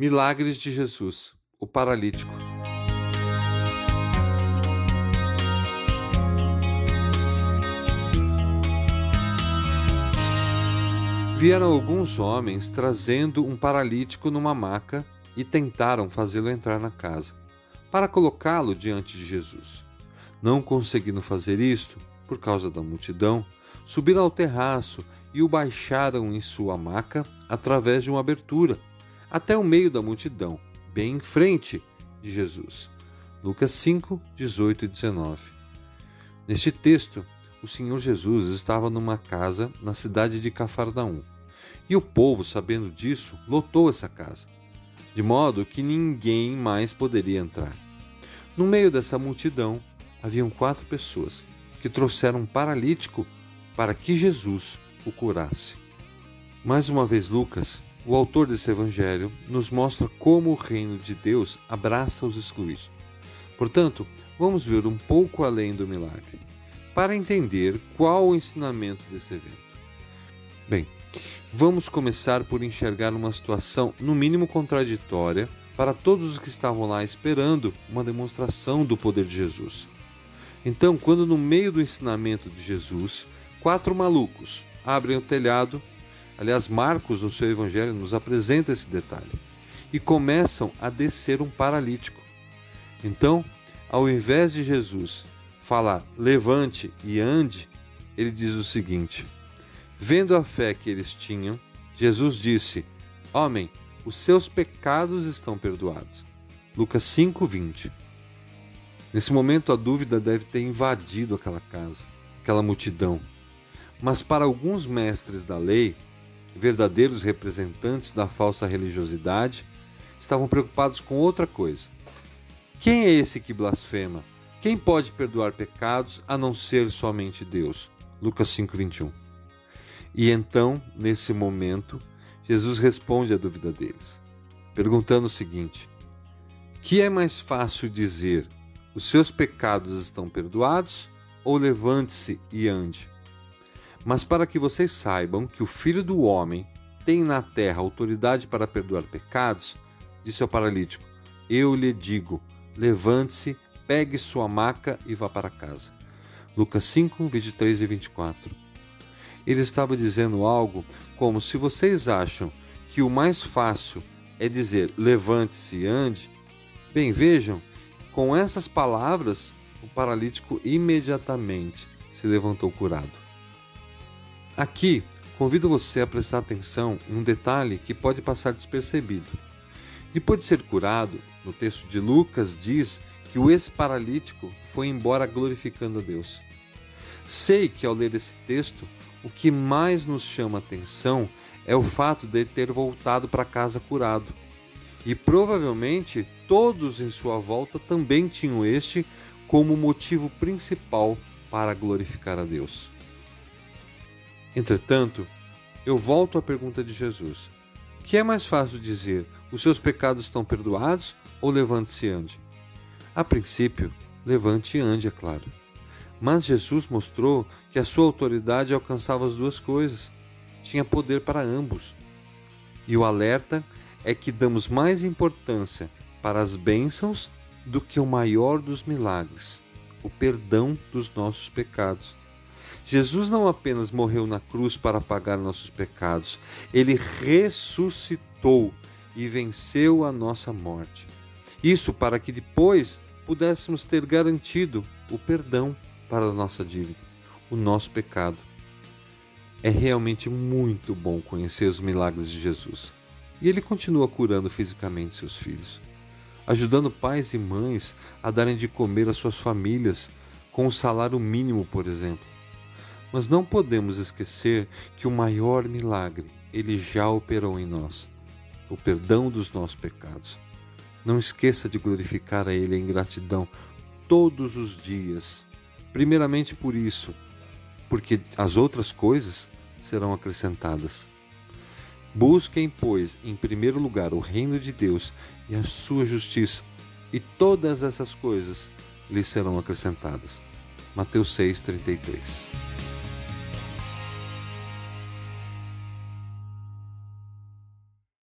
Milagres de Jesus, o paralítico. Vieram alguns homens trazendo um paralítico numa maca e tentaram fazê-lo entrar na casa, para colocá-lo diante de Jesus. Não conseguindo fazer isto, por causa da multidão, subiram ao terraço e o baixaram em sua maca através de uma abertura, até o meio da multidão, bem em frente de Jesus. Lucas 5, 18 e 19. Neste texto, o Senhor Jesus estava numa casa na cidade de Cafarnaum. E o povo, sabendo disso, lotou essa casa, de modo que ninguém mais poderia entrar. No meio dessa multidão, haviam quatro pessoas que trouxeram um paralítico para que Jesus o curasse. Mais uma vez, Lucas, o autor desse evangelho, nos mostra como o reino de Deus abraça os excluídos. Portanto, vamos ver um pouco além do milagre para entender qual o ensinamento desse evento. Bem, vamos começar por enxergar uma situação, no mínimo contraditória, para todos os que estavam lá esperando uma demonstração do poder de Jesus. Então, quando no meio do ensinamento de Jesus, quatro malucos abrem o telhado, aliás, Marcos, no seu evangelho, nos apresenta esse detalhe, e começam a descer um paralítico. Então, ao invés de Jesus falar levante e ande, ele diz o seguinte: Vendo a fé que eles tinham, Jesus disse: Homem, os seus pecados estão perdoados. Lucas 5:20. Nesse momento a dúvida deve ter invadido aquela casa, aquela multidão. Mas para alguns mestres da lei, verdadeiros representantes da falsa religiosidade, estavam preocupados com outra coisa. Quem é esse que blasfema? Quem pode perdoar pecados a não ser somente Deus? Lucas 5:21. E então, nesse momento, Jesus responde à dúvida deles, perguntando o seguinte: Que é mais fácil dizer: os seus pecados estão perdoados ou levante-se e ande? Mas para que vocês saibam que o Filho do homem tem na terra autoridade para perdoar pecados, disse ao paralítico: Eu lhe digo, levante-se pegue sua maca e vá para casa. Lucas 5, 23 e 24. Ele estava dizendo algo como: se vocês acham que o mais fácil é dizer levante-se e ande, bem, vejam, com essas palavras, o paralítico imediatamente se levantou curado. Aqui, convido você a prestar atenção em um detalhe que pode passar despercebido. Depois de ser curado, no texto de Lucas diz que o ex-paralítico foi embora glorificando a Deus. Sei que ao ler esse texto, o que mais nos chama atenção é o fato de ter voltado para casa curado. E provavelmente todos em sua volta também tinham este como motivo principal para glorificar a Deus. Entretanto, eu volto à pergunta de Jesus: que é mais fácil dizer, os seus pecados estão perdoados ou levante-se e ande? A princípio, levante e ande, é claro. Mas Jesus mostrou que a sua autoridade alcançava as duas coisas, tinha poder para ambos. E o alerta é que damos mais importância para as bênçãos do que o maior dos milagres, o perdão dos nossos pecados. Jesus não apenas morreu na cruz para pagar nossos pecados, ele ressuscitou e venceu a nossa morte. Isso para que depois pudéssemos ter garantido o perdão para a nossa dívida, o nosso pecado. É realmente muito bom conhecer os milagres de Jesus. E ele continua curando fisicamente seus filhos, ajudando pais e mães a darem de comer às suas famílias com um salário mínimo, por exemplo. Mas não podemos esquecer que o maior milagre ele já operou em nós, o perdão dos nossos pecados. Não esqueça de glorificar a Ele em gratidão todos os dias. Primeiramente por isso, porque as outras coisas serão acrescentadas. Busquem, pois, em primeiro lugar o reino de Deus e a sua justiça, e todas essas coisas lhes serão acrescentadas. Mateus 6:33.